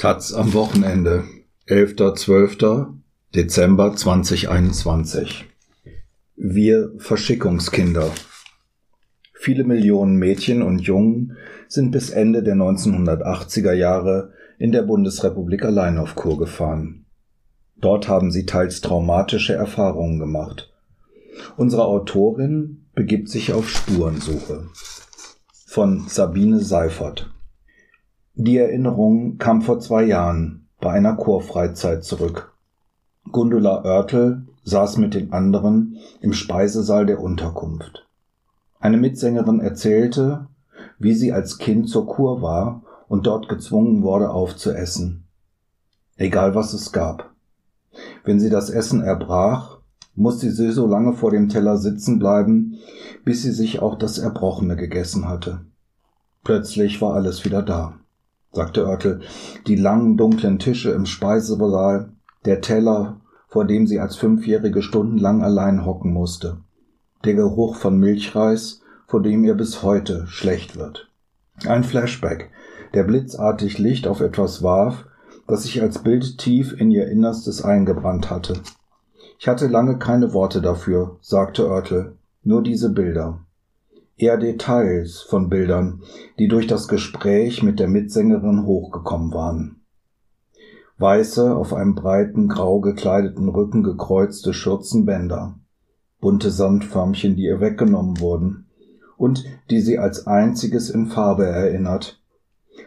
Taz am Wochenende, 11.12. Dezember 2021. Wir Verschickungskinder. Viele Millionen Mädchen und Jungen sind bis Ende der 1980er Jahre in der Bundesrepublik allein auf Kur gefahren. Dort haben sie teils traumatische Erfahrungen gemacht. Unsere Autorin begibt sich auf Spurensuche. Von Sabine Seifert. Die Erinnerung kam vor zwei Jahren bei einer Chorfreizeit zurück. Gundula Oertel saß mit den anderen im Speisesaal der Unterkunft. Eine Mitsängerin erzählte, wie sie als Kind zur Kur war und dort gezwungen wurde aufzuessen. Egal was es gab. Wenn sie das Essen erbrach, musste sie so lange vor dem Teller sitzen bleiben, bis sie sich auch das Erbrochene gegessen hatte. Plötzlich war alles wieder da sagte Oertel, die langen dunklen Tische im Speisesaal, der Teller, vor dem sie als Fünfjährige stundenlang allein hocken musste, der Geruch von Milchreis, vor dem ihr bis heute schlecht wird. Ein Flashback, der blitzartig Licht auf etwas warf, das sich als Bild tief in ihr Innerstes eingebrannt hatte. Ich hatte lange keine Worte dafür, sagte Oertel, nur diese Bilder eher Details von Bildern, die durch das Gespräch mit der Mitsängerin hochgekommen waren. Weiße, auf einem breiten, grau gekleideten Rücken gekreuzte Schürzenbänder, bunte Sandförmchen, die ihr weggenommen wurden und die sie als einziges in Farbe erinnert.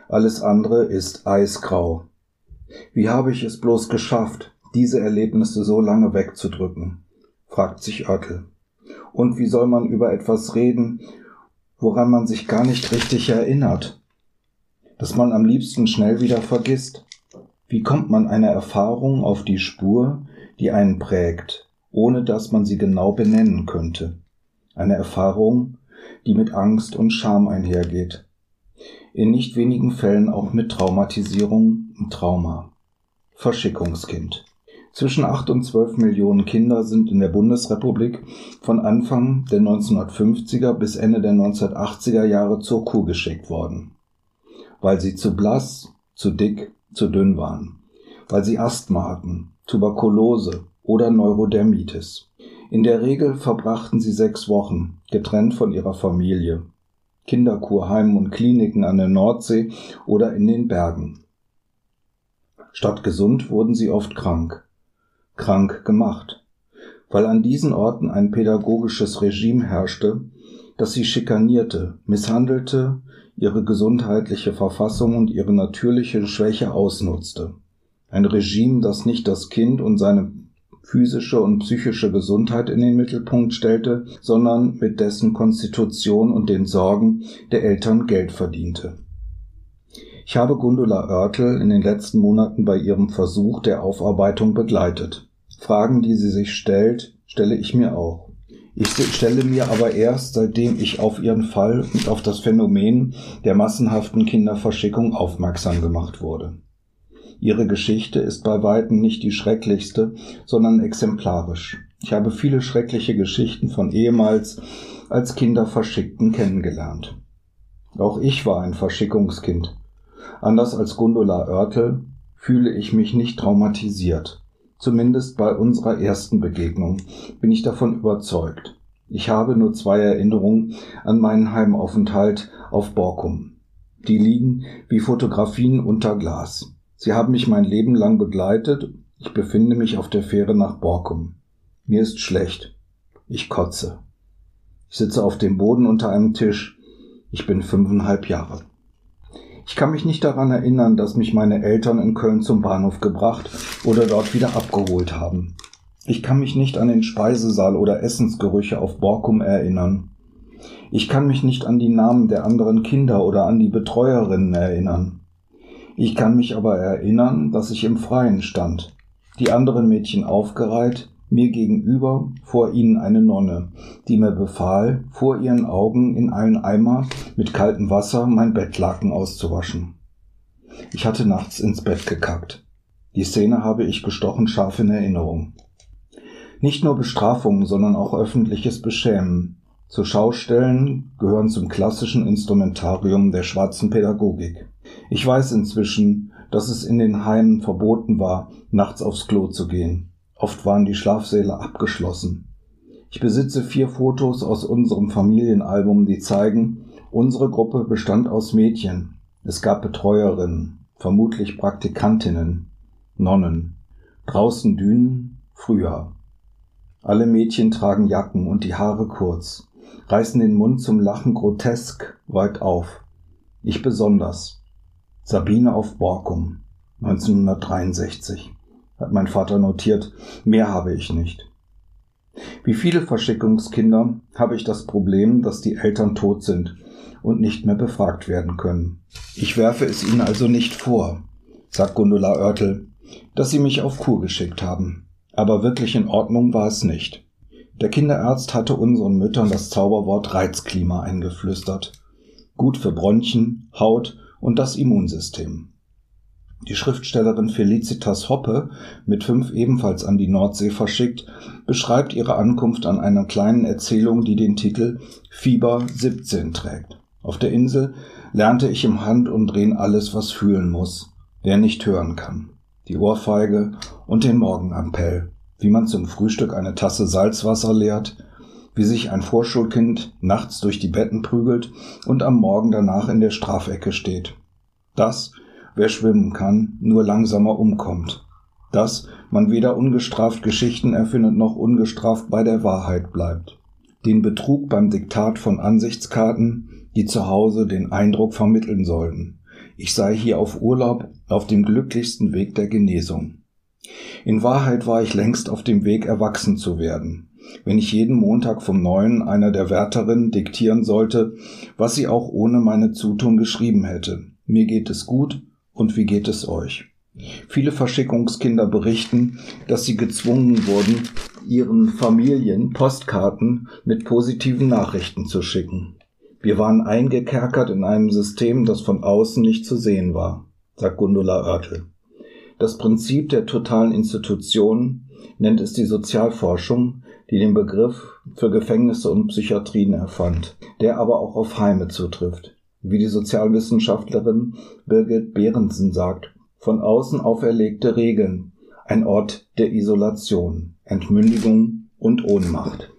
Alles andere ist eisgrau. Wie habe ich es bloß geschafft, diese Erlebnisse so lange wegzudrücken? fragt sich Oertel. Und wie soll man über etwas reden, woran man sich gar nicht richtig erinnert, das man am liebsten schnell wieder vergisst. Wie kommt man einer Erfahrung auf die Spur, die einen prägt, ohne dass man sie genau benennen könnte? Eine Erfahrung, die mit Angst und Scham einhergeht. In nicht wenigen Fällen auch mit Traumatisierung und Trauma. Verschickungskind. Zwischen 8 und 12 Millionen Kinder sind in der Bundesrepublik von Anfang der 1950er bis Ende der 1980er Jahre zur Kuh geschickt worden. Weil sie zu blass, zu dick, zu dünn waren. Weil sie Asthma hatten, Tuberkulose oder Neurodermitis. In der Regel verbrachten sie sechs Wochen, getrennt von ihrer Familie. Kinderkurheimen und Kliniken an der Nordsee oder in den Bergen. Statt gesund wurden sie oft krank krank gemacht, weil an diesen Orten ein pädagogisches Regime herrschte, das sie schikanierte, misshandelte, ihre gesundheitliche Verfassung und ihre natürliche Schwäche ausnutzte. Ein Regime, das nicht das Kind und seine physische und psychische Gesundheit in den Mittelpunkt stellte, sondern mit dessen Konstitution und den Sorgen der Eltern Geld verdiente. Ich habe Gundula Oertel in den letzten Monaten bei ihrem Versuch der Aufarbeitung begleitet. Fragen, die sie sich stellt, stelle ich mir auch. Ich stelle mir aber erst, seitdem ich auf ihren Fall und auf das Phänomen der massenhaften Kinderverschickung aufmerksam gemacht wurde. Ihre Geschichte ist bei weitem nicht die schrecklichste, sondern exemplarisch. Ich habe viele schreckliche Geschichten von ehemals als Kinder Verschickten kennengelernt. Auch ich war ein Verschickungskind. Anders als Gundula Oertel fühle ich mich nicht traumatisiert. Zumindest bei unserer ersten Begegnung bin ich davon überzeugt. Ich habe nur zwei Erinnerungen an meinen Heimaufenthalt auf Borkum. Die liegen wie Fotografien unter Glas. Sie haben mich mein Leben lang begleitet. Ich befinde mich auf der Fähre nach Borkum. Mir ist schlecht. Ich kotze. Ich sitze auf dem Boden unter einem Tisch. Ich bin fünfeinhalb Jahre. Ich kann mich nicht daran erinnern, dass mich meine Eltern in Köln zum Bahnhof gebracht oder dort wieder abgeholt haben. Ich kann mich nicht an den Speisesaal oder Essensgerüche auf Borkum erinnern. Ich kann mich nicht an die Namen der anderen Kinder oder an die Betreuerinnen erinnern. Ich kann mich aber erinnern, dass ich im Freien stand, die anderen Mädchen aufgereiht, mir gegenüber vor ihnen eine Nonne, die mir befahl, vor ihren Augen in einen Eimer mit kaltem Wasser mein Bettlaken auszuwaschen. Ich hatte nachts ins Bett gekackt. Die Szene habe ich gestochen scharf in Erinnerung. Nicht nur Bestrafungen, sondern auch öffentliches Beschämen. Zu Schaustellen gehören zum klassischen Instrumentarium der schwarzen Pädagogik. Ich weiß inzwischen, dass es in den Heimen verboten war, nachts aufs Klo zu gehen. Oft waren die Schlafsäle abgeschlossen. Ich besitze vier Fotos aus unserem Familienalbum, die zeigen, unsere Gruppe bestand aus Mädchen. Es gab Betreuerinnen, vermutlich Praktikantinnen, Nonnen. Draußen Dünen, Frühjahr. Alle Mädchen tragen Jacken und die Haare kurz, reißen den Mund zum Lachen grotesk weit auf. Ich besonders. Sabine auf Borkum, 1963, hat mein Vater notiert. Mehr habe ich nicht. Wie viele Verschickungskinder habe ich das Problem, dass die Eltern tot sind und nicht mehr befragt werden können. Ich werfe es ihnen also nicht vor, sagt Gundula Oertel, dass sie mich auf Kur geschickt haben. Aber wirklich in Ordnung war es nicht. Der Kinderarzt hatte unseren Müttern das Zauberwort Reizklima eingeflüstert. Gut für Bronchien, Haut und das Immunsystem. Die Schriftstellerin Felicitas Hoppe, mit fünf ebenfalls an die Nordsee verschickt, beschreibt ihre Ankunft an einer kleinen Erzählung, die den Titel Fieber 17 trägt. Auf der Insel lernte ich im Hand und Drehen alles, was fühlen muss, wer nicht hören kann die Ohrfeige und den Morgenappell, wie man zum Frühstück eine Tasse Salzwasser leert, wie sich ein Vorschulkind nachts durch die Betten prügelt und am Morgen danach in der Strafecke steht. Das, wer schwimmen kann, nur langsamer umkommt. Dass man weder ungestraft Geschichten erfindet noch ungestraft bei der Wahrheit bleibt. Den Betrug beim Diktat von Ansichtskarten, die zu Hause den Eindruck vermitteln sollten ich sei hier auf Urlaub auf dem glücklichsten Weg der Genesung. In Wahrheit war ich längst auf dem Weg, erwachsen zu werden, wenn ich jeden Montag vom Neuen einer der Wärterinnen diktieren sollte, was sie auch ohne meine Zutun geschrieben hätte. Mir geht es gut und wie geht es euch? Viele Verschickungskinder berichten, dass sie gezwungen wurden, ihren Familien Postkarten mit positiven Nachrichten zu schicken. Wir waren eingekerkert in einem System, das von außen nicht zu sehen war, sagt Gundula Oertel. Das Prinzip der totalen Institution nennt es die Sozialforschung, die den Begriff für Gefängnisse und Psychiatrien erfand, der aber auch auf Heime zutrifft. Wie die Sozialwissenschaftlerin Birgit Behrensen sagt, von außen auferlegte Regeln, ein Ort der Isolation, Entmündigung und Ohnmacht.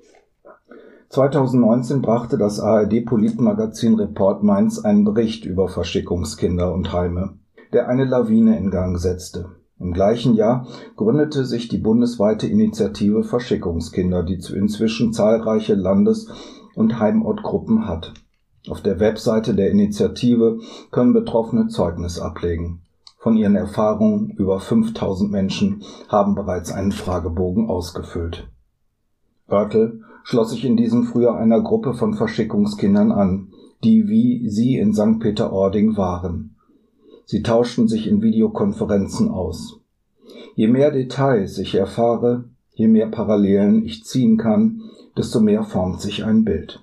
2019 brachte das ARD-Politmagazin Report Mainz einen Bericht über Verschickungskinder und Heime, der eine Lawine in Gang setzte. Im gleichen Jahr gründete sich die bundesweite Initiative Verschickungskinder, die inzwischen zahlreiche Landes- und Heimortgruppen hat. Auf der Webseite der Initiative können Betroffene Zeugnis ablegen. Von ihren Erfahrungen über 5000 Menschen haben bereits einen Fragebogen ausgefüllt. Oertel schloss sich in diesem Frühjahr einer Gruppe von Verschickungskindern an, die wie sie in St. Peter-Ording waren. Sie tauschten sich in Videokonferenzen aus. Je mehr Details ich erfahre, je mehr Parallelen ich ziehen kann, desto mehr formt sich ein Bild.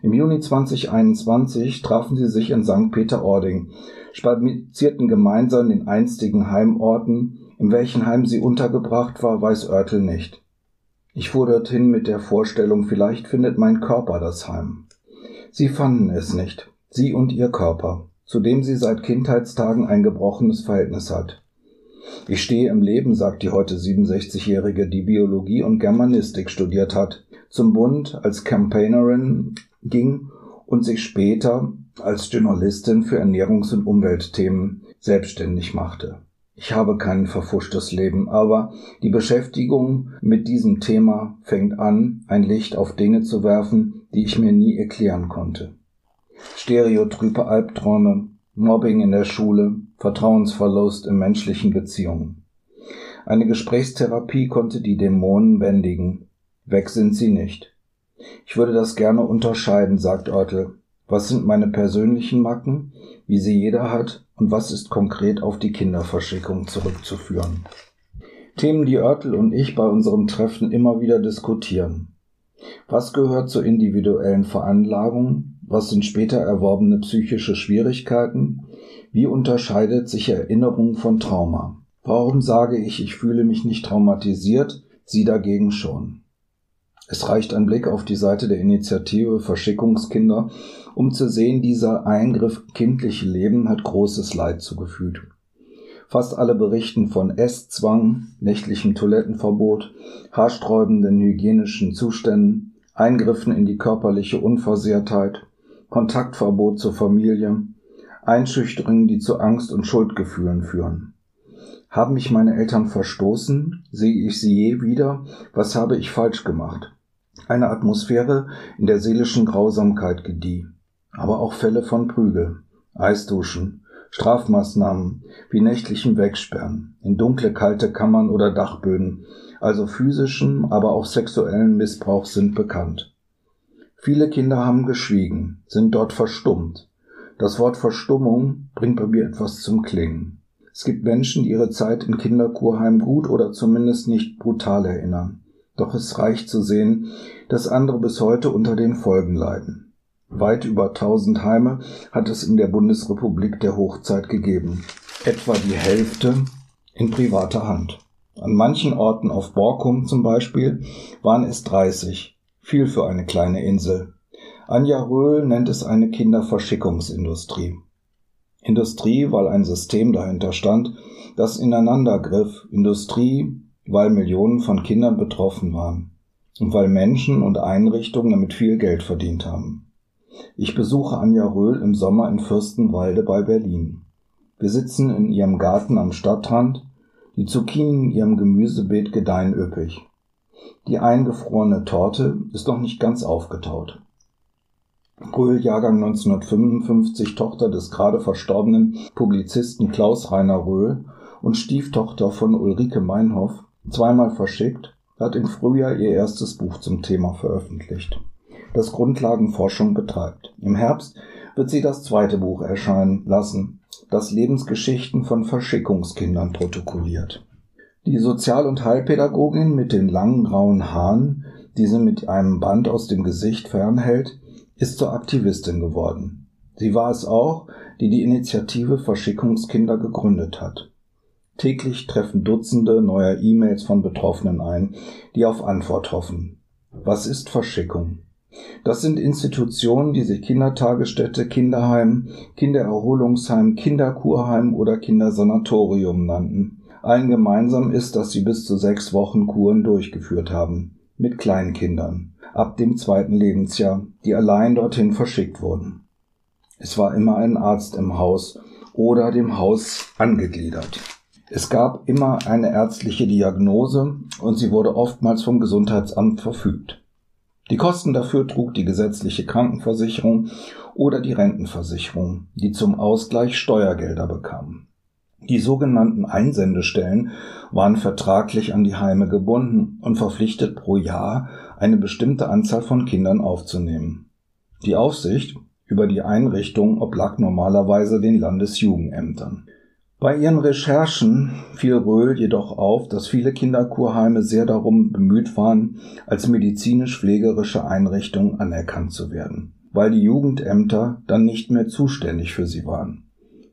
Im Juni 2021 trafen sie sich in St. Peter-Ording, spazierten gemeinsam den einstigen Heimorten, in welchen Heim sie untergebracht war, weiß Oertel nicht. Ich fuhr dorthin mit der Vorstellung, vielleicht findet mein Körper das Heim. Sie fanden es nicht, sie und ihr Körper, zu dem sie seit Kindheitstagen ein gebrochenes Verhältnis hat. Ich stehe im Leben, sagt die heute 67-Jährige, die Biologie und Germanistik studiert hat, zum Bund als Campaignerin ging und sich später als Journalistin für Ernährungs- und Umweltthemen selbstständig machte. Ich habe kein verfuschtes Leben, aber die Beschäftigung mit diesem Thema fängt an, ein Licht auf Dinge zu werfen, die ich mir nie erklären konnte. Stereotype Albträume, Mobbing in der Schule, Vertrauensverlust in menschlichen Beziehungen. Eine Gesprächstherapie konnte die Dämonen bändigen. Weg sind sie nicht. Ich würde das gerne unterscheiden, sagt Oertel. Was sind meine persönlichen Macken, wie sie jeder hat, und was ist konkret auf die Kinderverschickung zurückzuführen. Themen, die Oertel und ich bei unserem Treffen immer wieder diskutieren. Was gehört zur individuellen Veranlagung? Was sind später erworbene psychische Schwierigkeiten? Wie unterscheidet sich Erinnerung von Trauma? Warum sage ich, ich fühle mich nicht traumatisiert, Sie dagegen schon? Es reicht ein Blick auf die Seite der Initiative Verschickungskinder, um zu sehen, dieser Eingriff kindliche Leben hat großes Leid zugefügt. Fast alle berichten von Esszwang, nächtlichem Toilettenverbot, haarsträubenden hygienischen Zuständen, Eingriffen in die körperliche Unversehrtheit, Kontaktverbot zur Familie, Einschüchterungen, die zu Angst und Schuldgefühlen führen. Haben mich meine Eltern verstoßen? Sehe ich sie je wieder? Was habe ich falsch gemacht? Eine Atmosphäre, in der seelischen Grausamkeit gedieh. Aber auch Fälle von Prügel, Eisduschen, Strafmaßnahmen wie nächtlichem Wegsperren, in dunkle, kalte Kammern oder Dachböden, also physischem, aber auch sexuellen Missbrauch sind bekannt. Viele Kinder haben geschwiegen, sind dort verstummt. Das Wort Verstummung bringt bei mir etwas zum Klingen. Es gibt Menschen, die ihre Zeit in Kinderkurheim gut oder zumindest nicht brutal erinnern. Doch es reicht zu sehen, dass andere bis heute unter den Folgen leiden. Weit über tausend Heime hat es in der Bundesrepublik der Hochzeit gegeben. Etwa die Hälfte in privater Hand. An manchen Orten auf Borkum zum Beispiel waren es 30. Viel für eine kleine Insel. Anja Röhl nennt es eine Kinderverschickungsindustrie. Industrie, weil ein System dahinter stand, das ineinander griff. Industrie, weil Millionen von Kindern betroffen waren. Und weil Menschen und Einrichtungen damit viel Geld verdient haben. Ich besuche Anja Röhl im Sommer in Fürstenwalde bei Berlin. Wir sitzen in ihrem Garten am Stadtrand. Die Zucchinen in ihrem Gemüsebeet gedeihen üppig. Die eingefrorene Torte ist noch nicht ganz aufgetaut. Röhl, Jahrgang 1955, Tochter des gerade verstorbenen Publizisten Klaus Rainer Röhl und Stieftochter von Ulrike Meinhoff, zweimal verschickt, hat im Frühjahr ihr erstes Buch zum Thema veröffentlicht, das Grundlagenforschung betreibt. Im Herbst wird sie das zweite Buch erscheinen lassen, das Lebensgeschichten von Verschickungskindern protokolliert. Die Sozial- und Heilpädagogin mit den langen grauen Haaren, die sie mit einem Band aus dem Gesicht fernhält, ist zur Aktivistin geworden. Sie war es auch, die die Initiative Verschickungskinder gegründet hat. Täglich treffen Dutzende neuer E-Mails von Betroffenen ein, die auf Antwort hoffen. Was ist Verschickung? Das sind Institutionen, die sich Kindertagesstätte, Kinderheim, Kindererholungsheim, Kinderkurheim oder Kindersanatorium nannten. Allen gemeinsam ist, dass sie bis zu sechs Wochen Kuren durchgeführt haben. Mit Kleinkindern ab dem zweiten Lebensjahr, die allein dorthin verschickt wurden. Es war immer ein Arzt im Haus oder dem Haus angegliedert. Es gab immer eine ärztliche Diagnose und sie wurde oftmals vom Gesundheitsamt verfügt. Die Kosten dafür trug die gesetzliche Krankenversicherung oder die Rentenversicherung, die zum Ausgleich Steuergelder bekamen. Die sogenannten Einsendestellen waren vertraglich an die Heime gebunden und verpflichtet pro Jahr eine bestimmte Anzahl von Kindern aufzunehmen. Die Aufsicht über die Einrichtung oblag normalerweise den Landesjugendämtern. Bei ihren Recherchen fiel Röhl jedoch auf, dass viele Kinderkurheime sehr darum bemüht waren, als medizinisch-pflegerische Einrichtungen anerkannt zu werden, weil die Jugendämter dann nicht mehr zuständig für sie waren.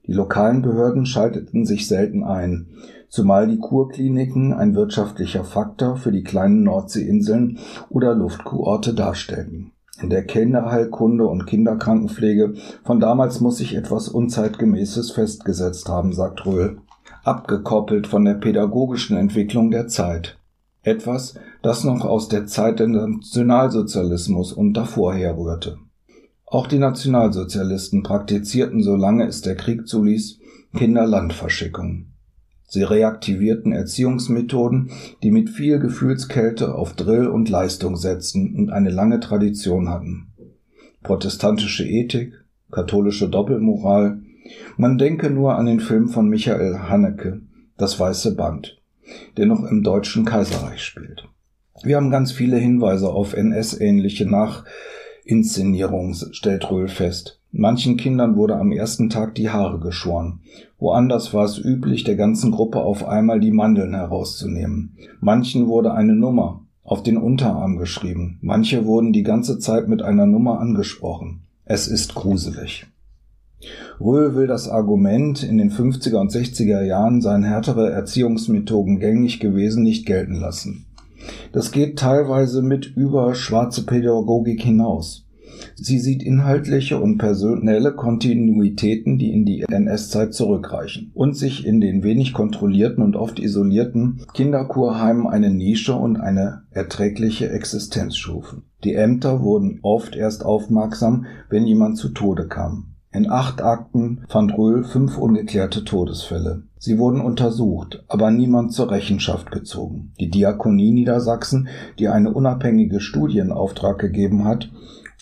Die lokalen Behörden schalteten sich selten ein, zumal die Kurkliniken ein wirtschaftlicher Faktor für die kleinen Nordseeinseln oder Luftkurorte darstellten. In der Kinderheilkunde und Kinderkrankenpflege von damals muss sich etwas Unzeitgemäßes festgesetzt haben, sagt Röhl, abgekoppelt von der pädagogischen Entwicklung der Zeit. Etwas, das noch aus der Zeit des Nationalsozialismus und davor herrührte. Auch die Nationalsozialisten praktizierten, solange es der Krieg zuließ, Kinderlandverschickung. Sie reaktivierten Erziehungsmethoden, die mit viel Gefühlskälte auf Drill und Leistung setzten und eine lange Tradition hatten. Protestantische Ethik, katholische Doppelmoral, man denke nur an den Film von Michael Haneke, Das Weiße Band, der noch im Deutschen Kaiserreich spielt. Wir haben ganz viele Hinweise auf NS-ähnliche Nach Inszenierung, stellt Röhl fest. Manchen Kindern wurde am ersten Tag die Haare geschoren. Woanders war es üblich, der ganzen Gruppe auf einmal die Mandeln herauszunehmen. Manchen wurde eine Nummer auf den Unterarm geschrieben. Manche wurden die ganze Zeit mit einer Nummer angesprochen. Es ist gruselig. Röhl will das Argument, in den 50er und 60er Jahren seien härtere Erziehungsmethoden gängig gewesen, nicht gelten lassen. Das geht teilweise mit über schwarze Pädagogik hinaus. Sie sieht inhaltliche und personelle Kontinuitäten, die in die NS-Zeit zurückreichen und sich in den wenig kontrollierten und oft isolierten Kinderkurheimen eine Nische und eine erträgliche Existenz schufen. Die Ämter wurden oft erst aufmerksam, wenn jemand zu Tode kam. In acht Akten fand Röhl fünf ungeklärte Todesfälle. Sie wurden untersucht, aber niemand zur Rechenschaft gezogen. Die Diakonie Niedersachsen, die eine unabhängige Studie in Auftrag gegeben hat,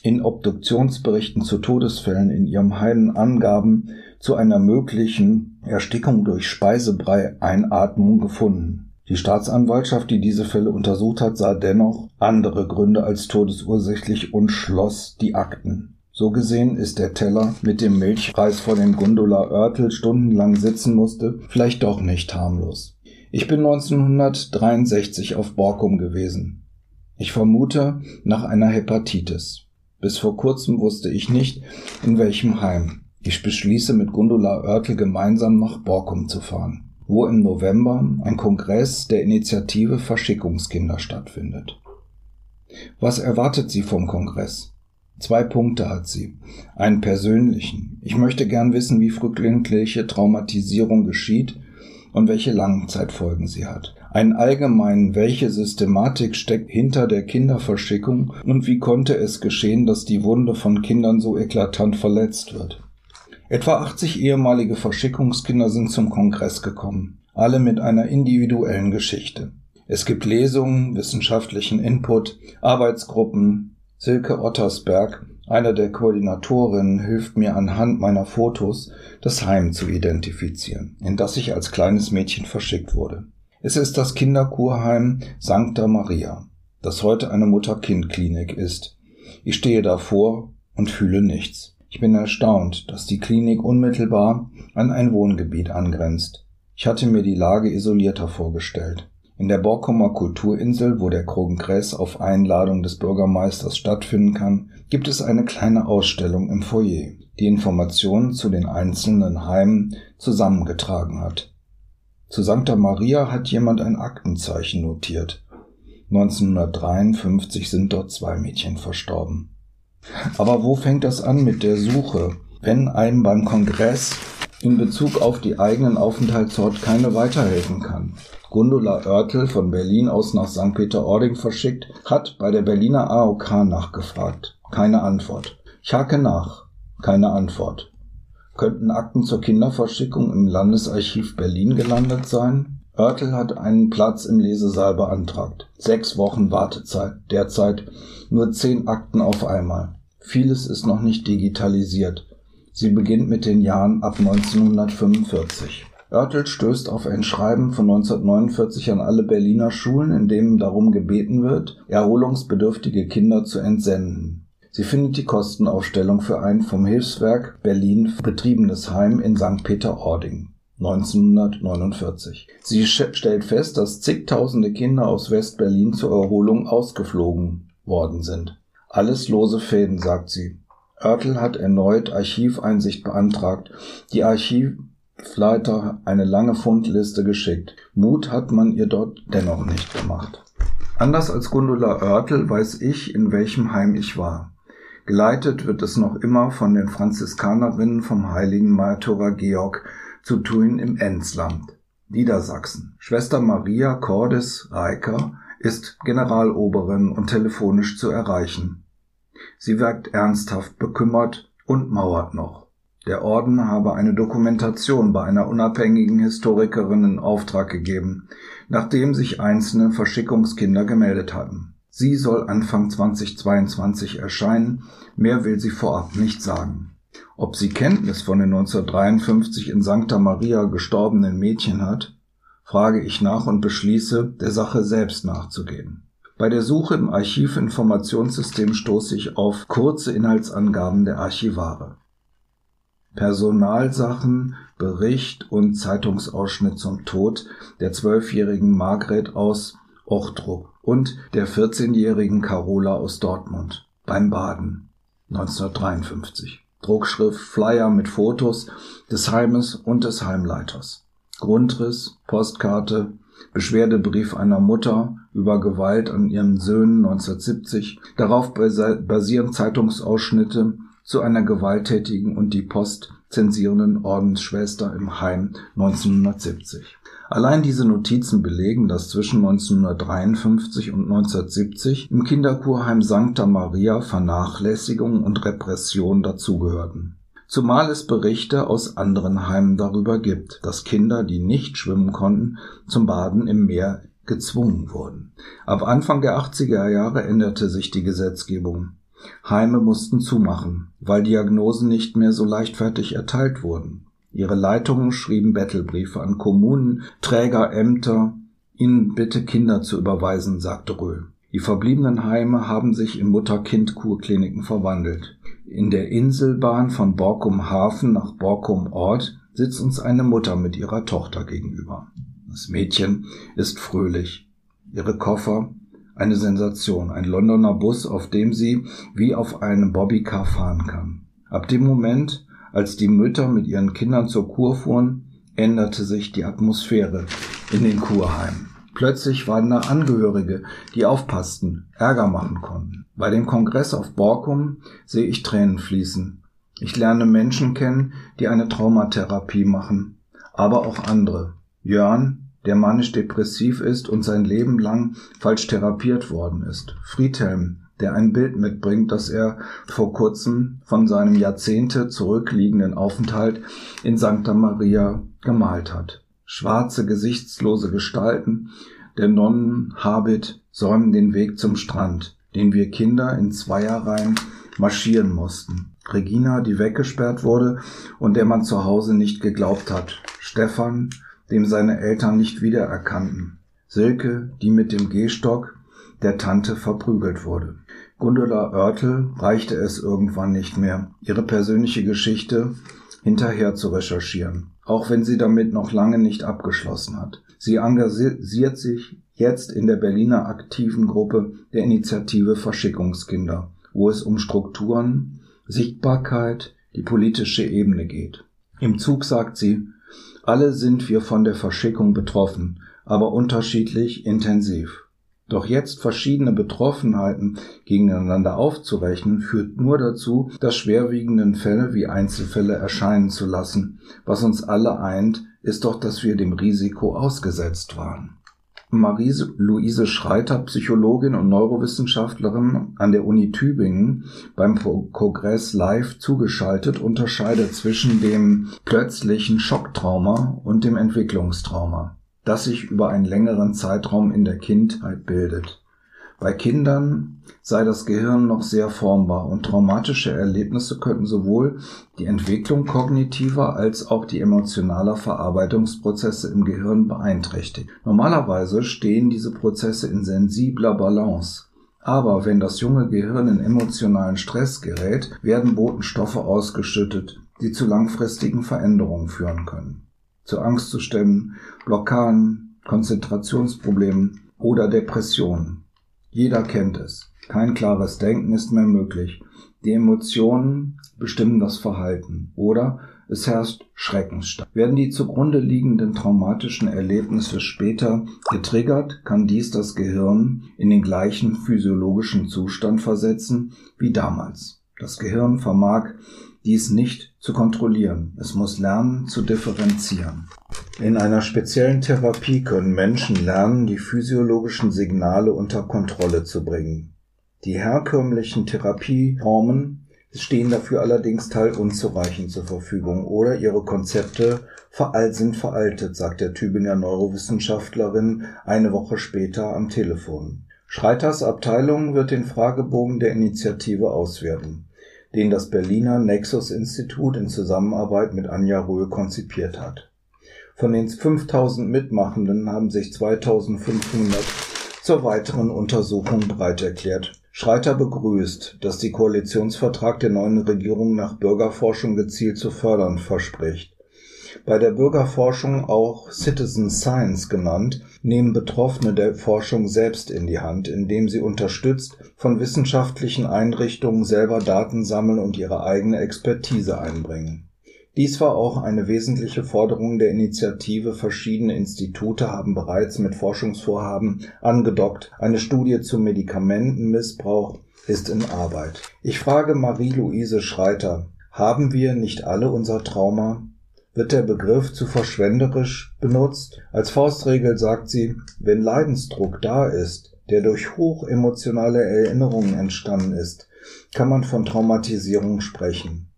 in Obduktionsberichten zu Todesfällen in ihrem heilen Angaben zu einer möglichen Erstickung durch Speisebrei-Einatmung gefunden. Die Staatsanwaltschaft, die diese Fälle untersucht hat, sah dennoch andere Gründe als todesursächlich und schloss die Akten. So gesehen ist der Teller mit dem Milchreis vor dem Gondola Oertel stundenlang sitzen musste, vielleicht doch nicht harmlos. Ich bin 1963 auf Borkum gewesen. Ich vermute nach einer Hepatitis. Bis vor kurzem wusste ich nicht, in welchem Heim. Ich beschließe mit Gundula Oertel gemeinsam nach Borkum zu fahren, wo im November ein Kongress der Initiative Verschickungskinder stattfindet. Was erwartet sie vom Kongress? Zwei Punkte hat sie. Einen persönlichen. Ich möchte gern wissen, wie frühkindliche Traumatisierung geschieht und welche Langzeitfolgen sie hat. Einen allgemeinen, welche Systematik steckt hinter der Kinderverschickung und wie konnte es geschehen, dass die Wunde von Kindern so eklatant verletzt wird. Etwa 80 ehemalige Verschickungskinder sind zum Kongress gekommen, alle mit einer individuellen Geschichte. Es gibt Lesungen, wissenschaftlichen Input, Arbeitsgruppen, Silke Ottersberg, eine der Koordinatorinnen, hilft mir anhand meiner Fotos, das Heim zu identifizieren, in das ich als kleines Mädchen verschickt wurde. Es ist das Kinderkurheim Sancta Maria, das heute eine Mutter-Kind-Klinik ist. Ich stehe davor und fühle nichts. Ich bin erstaunt, dass die Klinik unmittelbar an ein Wohngebiet angrenzt. Ich hatte mir die Lage isolierter vorgestellt. In der Borkumer Kulturinsel, wo der Kongress auf Einladung des Bürgermeisters stattfinden kann, gibt es eine kleine Ausstellung im Foyer, die Informationen zu den einzelnen Heimen zusammengetragen hat. Zu Santa Maria hat jemand ein Aktenzeichen notiert. 1953 sind dort zwei Mädchen verstorben. Aber wo fängt das an mit der Suche, wenn einem beim Kongress in Bezug auf die eigenen Aufenthaltsort keine weiterhelfen kann? Gundula Oertel von Berlin aus nach St. Peter-Ording verschickt, hat bei der Berliner AOK nachgefragt. Keine Antwort. Ich hake nach. Keine Antwort. Könnten Akten zur Kinderverschickung im Landesarchiv Berlin gelandet sein? Oertel hat einen Platz im Lesesaal beantragt. Sechs Wochen Wartezeit. Derzeit nur zehn Akten auf einmal. Vieles ist noch nicht digitalisiert. Sie beginnt mit den Jahren ab 1945. Oertel stößt auf ein Schreiben von 1949 an alle Berliner Schulen, in dem darum gebeten wird, erholungsbedürftige Kinder zu entsenden. Sie findet die Kostenaufstellung für ein vom Hilfswerk Berlin betriebenes Heim in St. Peter-Ording 1949. Sie stellt fest, dass zigtausende Kinder aus West-Berlin zur Erholung ausgeflogen worden sind. Alles lose Fäden, sagt sie. Oertel hat erneut Archiveinsicht beantragt. Die Archiv Leiter eine lange Fundliste geschickt. Mut hat man ihr dort dennoch nicht gemacht. Anders als Gundula Oertel weiß ich, in welchem Heim ich war. Geleitet wird es noch immer von den Franziskanerinnen vom heiligen Märtyrer Georg zu Thuin im Enzland, Niedersachsen. Schwester Maria Cordes Reiker ist Generaloberin und telefonisch zu erreichen. Sie wirkt ernsthaft bekümmert und mauert noch. Der Orden habe eine Dokumentation bei einer unabhängigen Historikerin in Auftrag gegeben, nachdem sich einzelne Verschickungskinder gemeldet hatten. Sie soll Anfang 2022 erscheinen, mehr will sie vorab nicht sagen. Ob sie Kenntnis von den 1953 in Santa Maria gestorbenen Mädchen hat, frage ich nach und beschließe, der Sache selbst nachzugehen. Bei der Suche im Archivinformationssystem stoße ich auf kurze Inhaltsangaben der Archivare. Personalsachen, Bericht und Zeitungsausschnitt zum Tod der zwölfjährigen Margret aus Ochtrup und der 14-jährigen Carola aus Dortmund beim Baden 1953. Druckschrift Flyer mit Fotos des Heimes und des Heimleiters. Grundriss, Postkarte, Beschwerdebrief einer Mutter über Gewalt an ihren Söhnen 1970. Darauf basieren Zeitungsausschnitte zu einer gewalttätigen und die Post zensierenden Ordensschwester im Heim 1970. Allein diese Notizen belegen, dass zwischen 1953 und 1970 im Kinderkurheim Sancta Maria Vernachlässigung und Repression dazugehörten. Zumal es Berichte aus anderen Heimen darüber gibt, dass Kinder, die nicht schwimmen konnten, zum Baden im Meer gezwungen wurden. Ab Anfang der 80er Jahre änderte sich die Gesetzgebung. Heime mussten zumachen, weil Diagnosen nicht mehr so leichtfertig erteilt wurden. Ihre Leitungen schrieben Bettelbriefe an Kommunen, Träger, Ämter, ihnen bitte Kinder zu überweisen, sagte Röhl. Die verbliebenen Heime haben sich in Mutter-Kind-Kurkliniken verwandelt. In der Inselbahn von Borkum Hafen nach Borkum Ort sitzt uns eine Mutter mit ihrer Tochter gegenüber. Das Mädchen ist fröhlich. Ihre Koffer eine Sensation, ein Londoner Bus, auf dem sie wie auf einem Bobbycar fahren kann. Ab dem Moment, als die Mütter mit ihren Kindern zur Kur fuhren, änderte sich die Atmosphäre in den Kurheimen. Plötzlich waren da Angehörige, die aufpassten, Ärger machen konnten. Bei dem Kongress auf Borkum sehe ich Tränen fließen. Ich lerne Menschen kennen, die eine Traumatherapie machen, aber auch andere. Jörn, der manisch-depressiv ist und sein Leben lang falsch therapiert worden ist. Friedhelm, der ein Bild mitbringt, das er vor kurzem von seinem Jahrzehnte zurückliegenden Aufenthalt in Santa Maria gemalt hat. Schwarze, gesichtslose Gestalten der Nonnenhabit säumen den Weg zum Strand, den wir Kinder in Zweierreihen marschieren mussten. Regina, die weggesperrt wurde und der man zu Hause nicht geglaubt hat. Stefan, dem seine Eltern nicht wiedererkannten. Silke, die mit dem Gehstock der Tante verprügelt wurde. Gundula Oertel reichte es irgendwann nicht mehr, ihre persönliche Geschichte hinterher zu recherchieren, auch wenn sie damit noch lange nicht abgeschlossen hat. Sie engagiert sich jetzt in der Berliner aktiven Gruppe der Initiative Verschickungskinder, wo es um Strukturen, Sichtbarkeit, die politische Ebene geht. Im Zug sagt sie, alle sind wir von der Verschickung betroffen, aber unterschiedlich intensiv. Doch jetzt verschiedene Betroffenheiten gegeneinander aufzurechnen, führt nur dazu, dass schwerwiegenden Fälle wie Einzelfälle erscheinen zu lassen. Was uns alle eint, ist doch, dass wir dem Risiko ausgesetzt waren. Marie-Louise Schreiter, Psychologin und Neurowissenschaftlerin an der Uni Tübingen, beim Kongress live zugeschaltet, unterscheidet zwischen dem plötzlichen Schocktrauma und dem Entwicklungstrauma das sich über einen längeren Zeitraum in der Kindheit bildet. Bei Kindern sei das Gehirn noch sehr formbar und traumatische Erlebnisse könnten sowohl die Entwicklung kognitiver als auch die emotionaler Verarbeitungsprozesse im Gehirn beeinträchtigen. Normalerweise stehen diese Prozesse in sensibler Balance. Aber wenn das junge Gehirn in emotionalen Stress gerät, werden Botenstoffe ausgeschüttet, die zu langfristigen Veränderungen führen können zu Angstzuständen, Blockaden, Konzentrationsproblemen oder Depressionen. Jeder kennt es. Kein klares Denken ist mehr möglich. Die Emotionen bestimmen das Verhalten oder es herrscht Schreckensstaat. Werden die zugrunde liegenden traumatischen Erlebnisse später getriggert, kann dies das Gehirn in den gleichen physiologischen Zustand versetzen wie damals. Das Gehirn vermag dies nicht zu kontrollieren. Es muss lernen zu differenzieren. In einer speziellen Therapie können Menschen lernen, die physiologischen Signale unter Kontrolle zu bringen. Die herkömmlichen Therapieformen stehen dafür allerdings teilunzureichend zur Verfügung oder ihre Konzepte sind veraltet, sagt der Tübinger Neurowissenschaftlerin eine Woche später am Telefon. Schreiters Abteilung wird den Fragebogen der Initiative auswerten den das Berliner Nexus-Institut in Zusammenarbeit mit Anja Röhl konzipiert hat. Von den 5000 Mitmachenden haben sich 2500 zur weiteren Untersuchung bereit erklärt. Schreiter begrüßt, dass die Koalitionsvertrag der neuen Regierung nach Bürgerforschung gezielt zu fördern verspricht bei der Bürgerforschung auch Citizen Science genannt, nehmen Betroffene der Forschung selbst in die Hand, indem sie unterstützt von wissenschaftlichen Einrichtungen selber Daten sammeln und ihre eigene Expertise einbringen. Dies war auch eine wesentliche Forderung der Initiative. Verschiedene Institute haben bereits mit Forschungsvorhaben angedockt. Eine Studie zum Medikamentenmissbrauch ist in Arbeit. Ich frage Marie-Louise Schreiter, haben wir nicht alle unser Trauma? Wird der Begriff zu verschwenderisch benutzt? Als Faustregel sagt sie, wenn Leidensdruck da ist, der durch hochemotionale Erinnerungen entstanden ist, kann man von Traumatisierung sprechen.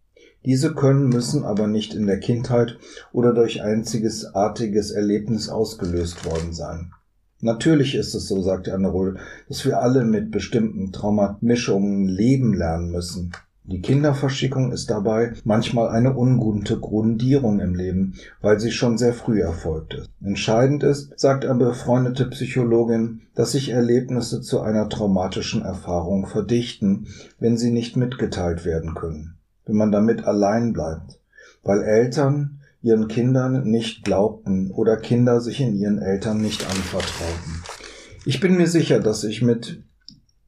Diese können, müssen aber nicht in der Kindheit oder durch einziges artiges Erlebnis ausgelöst worden sein. Natürlich ist es so, sagt Anne Rull, dass wir alle mit bestimmten Traumamischungen leben lernen müssen. Die Kinderverschickung ist dabei manchmal eine ungute Grundierung im Leben, weil sie schon sehr früh erfolgt ist. Entscheidend ist, sagt eine befreundete Psychologin, dass sich Erlebnisse zu einer traumatischen Erfahrung verdichten, wenn sie nicht mitgeteilt werden können wenn man damit allein bleibt, weil Eltern ihren Kindern nicht glaubten oder Kinder sich in ihren Eltern nicht anvertrauten. Ich bin mir sicher, dass ich mit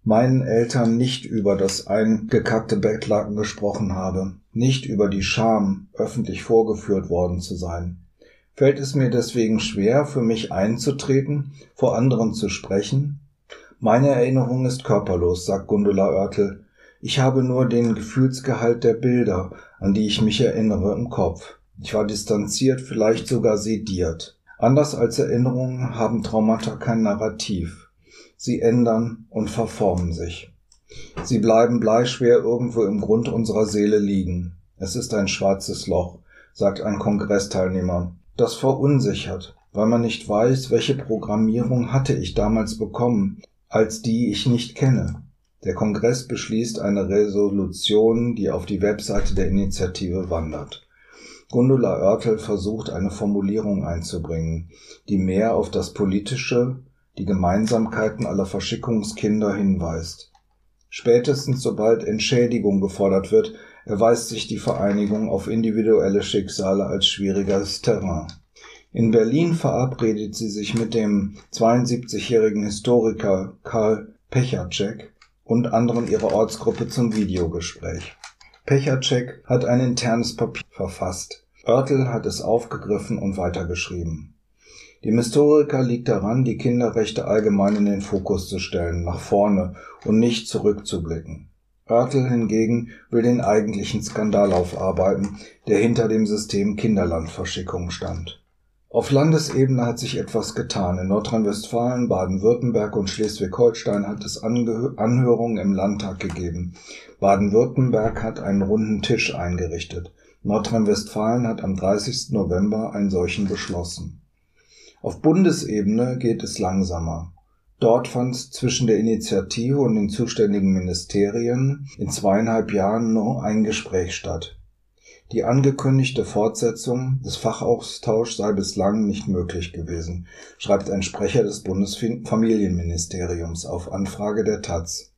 meinen Eltern nicht über das eingekackte Bettlaken gesprochen habe, nicht über die Scham, öffentlich vorgeführt worden zu sein. Fällt es mir deswegen schwer, für mich einzutreten, vor anderen zu sprechen? Meine Erinnerung ist körperlos, sagt Gundula Oertel, ich habe nur den Gefühlsgehalt der Bilder, an die ich mich erinnere, im Kopf. Ich war distanziert, vielleicht sogar sediert. Anders als Erinnerungen haben Traumata kein Narrativ. Sie ändern und verformen sich. Sie bleiben bleischwer irgendwo im Grund unserer Seele liegen. Es ist ein schwarzes Loch, sagt ein Kongressteilnehmer. Das verunsichert, weil man nicht weiß, welche Programmierung hatte ich damals bekommen, als die ich nicht kenne. Der Kongress beschließt eine Resolution, die auf die Webseite der Initiative wandert. Gundula Oertel versucht eine Formulierung einzubringen, die mehr auf das Politische, die Gemeinsamkeiten aller Verschickungskinder hinweist. Spätestens sobald Entschädigung gefordert wird, erweist sich die Vereinigung auf individuelle Schicksale als schwieriges Terrain. In Berlin verabredet sie sich mit dem 72-jährigen Historiker Karl Pechacek und anderen ihrer Ortsgruppe zum Videogespräch. Pechacek hat ein internes Papier verfasst. Oertel hat es aufgegriffen und weitergeschrieben. Dem Historiker liegt daran, die Kinderrechte allgemein in den Fokus zu stellen, nach vorne und nicht zurückzublicken. Oertel hingegen will den eigentlichen Skandal aufarbeiten, der hinter dem System Kinderlandverschickung stand. Auf Landesebene hat sich etwas getan. In Nordrhein-Westfalen, Baden-Württemberg und Schleswig-Holstein hat es Ange Anhörungen im Landtag gegeben. Baden-Württemberg hat einen runden Tisch eingerichtet. Nordrhein-Westfalen hat am 30. November einen solchen beschlossen. Auf Bundesebene geht es langsamer. Dort fand zwischen der Initiative und den zuständigen Ministerien in zweieinhalb Jahren nur ein Gespräch statt. Die angekündigte Fortsetzung des Fachaustauschs sei bislang nicht möglich gewesen, schreibt ein Sprecher des Bundesfamilienministeriums auf Anfrage der taz.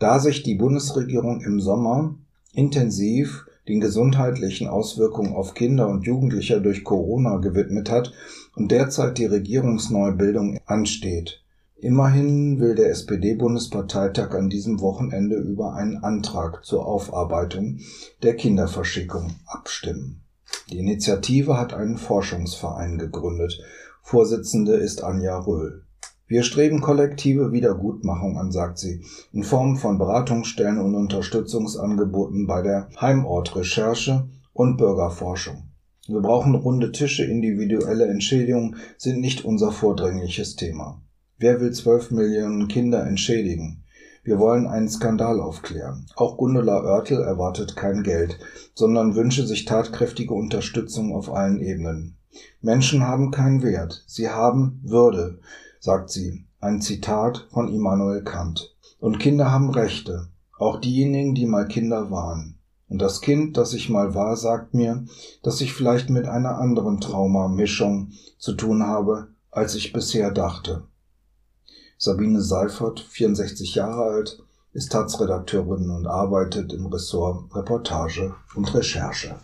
Da sich die Bundesregierung im Sommer intensiv den gesundheitlichen Auswirkungen auf Kinder und Jugendliche durch Corona gewidmet hat und derzeit die Regierungsneubildung ansteht, Immerhin will der SPD-Bundesparteitag an diesem Wochenende über einen Antrag zur Aufarbeitung der Kinderverschickung abstimmen. Die Initiative hat einen Forschungsverein gegründet. Vorsitzende ist Anja Röhl. Wir streben kollektive Wiedergutmachung an, sagt sie, in Form von Beratungsstellen und Unterstützungsangeboten bei der Heimaortrecherche und Bürgerforschung. Wir brauchen runde Tische, individuelle Entschädigungen sind nicht unser vordringliches Thema. Wer will zwölf Millionen Kinder entschädigen? Wir wollen einen Skandal aufklären. Auch Gundula Oertel erwartet kein Geld, sondern wünsche sich tatkräftige Unterstützung auf allen Ebenen. Menschen haben keinen Wert, sie haben Würde, sagt sie. Ein Zitat von Immanuel Kant. Und Kinder haben Rechte, auch diejenigen, die mal Kinder waren. Und das Kind, das ich mal war, sagt mir, dass ich vielleicht mit einer anderen Traumamischung zu tun habe, als ich bisher dachte. Sabine Seifert, 64 Jahre alt, ist Taz-Redakteurin und arbeitet im Ressort Reportage und Recherche.